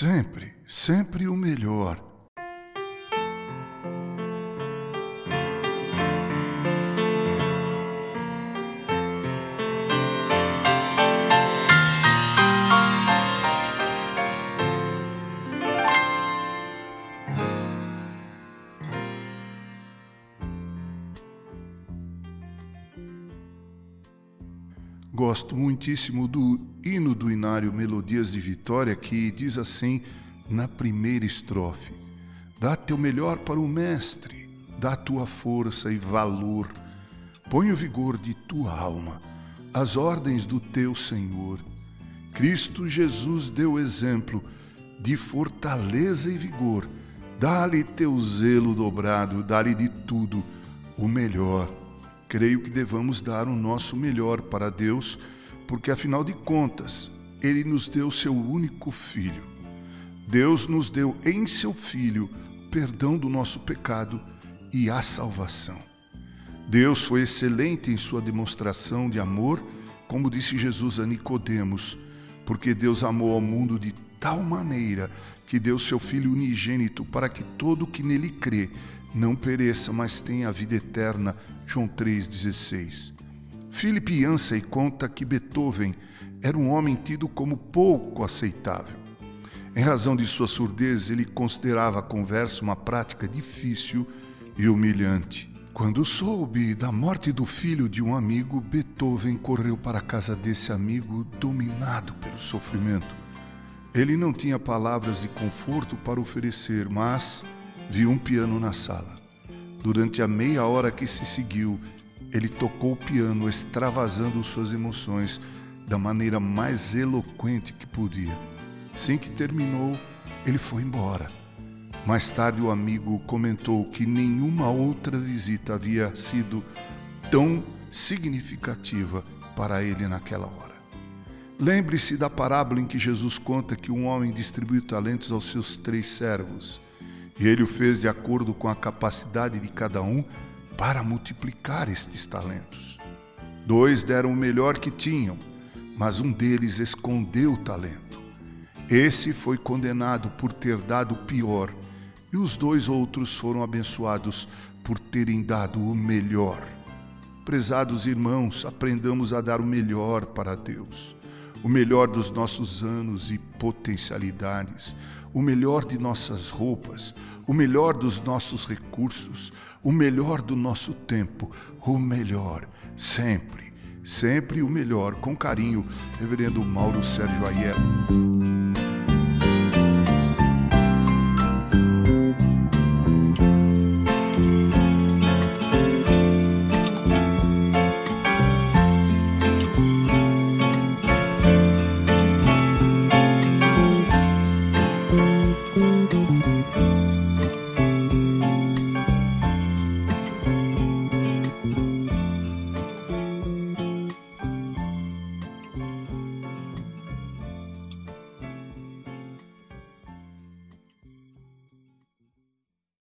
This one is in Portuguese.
Sempre, sempre o melhor. Gosto muitíssimo do hino do Inário Melodias de Vitória, que diz assim na primeira estrofe: Dá teu melhor para o Mestre, dá tua força e valor, põe o vigor de tua alma, as ordens do teu Senhor. Cristo Jesus deu exemplo de fortaleza e vigor, dá-lhe teu zelo dobrado, dá-lhe de tudo o melhor creio que devamos dar o nosso melhor para Deus, porque afinal de contas, Ele nos deu seu único filho. Deus nos deu em seu filho perdão do nosso pecado e a salvação. Deus foi excelente em sua demonstração de amor, como disse Jesus a Nicodemos, porque Deus amou ao mundo de tal maneira que deu seu filho unigênito para que todo que nele crê não pereça, mas tenha a vida eterna. João 3,16. Philip Yancey conta que Beethoven era um homem tido como pouco aceitável. Em razão de sua surdez, ele considerava a conversa uma prática difícil e humilhante. Quando soube da morte do filho de um amigo, Beethoven correu para a casa desse amigo, dominado pelo sofrimento. Ele não tinha palavras de conforto para oferecer, mas viu um piano na sala. Durante a meia hora que se seguiu, ele tocou o piano, extravasando suas emoções da maneira mais eloquente que podia. Assim que terminou, ele foi embora. Mais tarde, o amigo comentou que nenhuma outra visita havia sido tão significativa para ele naquela hora. Lembre-se da parábola em que Jesus conta que um homem distribuiu talentos aos seus três servos. E ele o fez de acordo com a capacidade de cada um para multiplicar estes talentos. Dois deram o melhor que tinham, mas um deles escondeu o talento. Esse foi condenado por ter dado o pior, e os dois outros foram abençoados por terem dado o melhor. Prezados irmãos, aprendamos a dar o melhor para Deus, o melhor dos nossos anos e potencialidades, o melhor de nossas roupas, o melhor dos nossos recursos, o melhor do nosso tempo, o melhor, sempre, sempre o melhor. Com carinho, Reverendo Mauro Sérgio Aiello.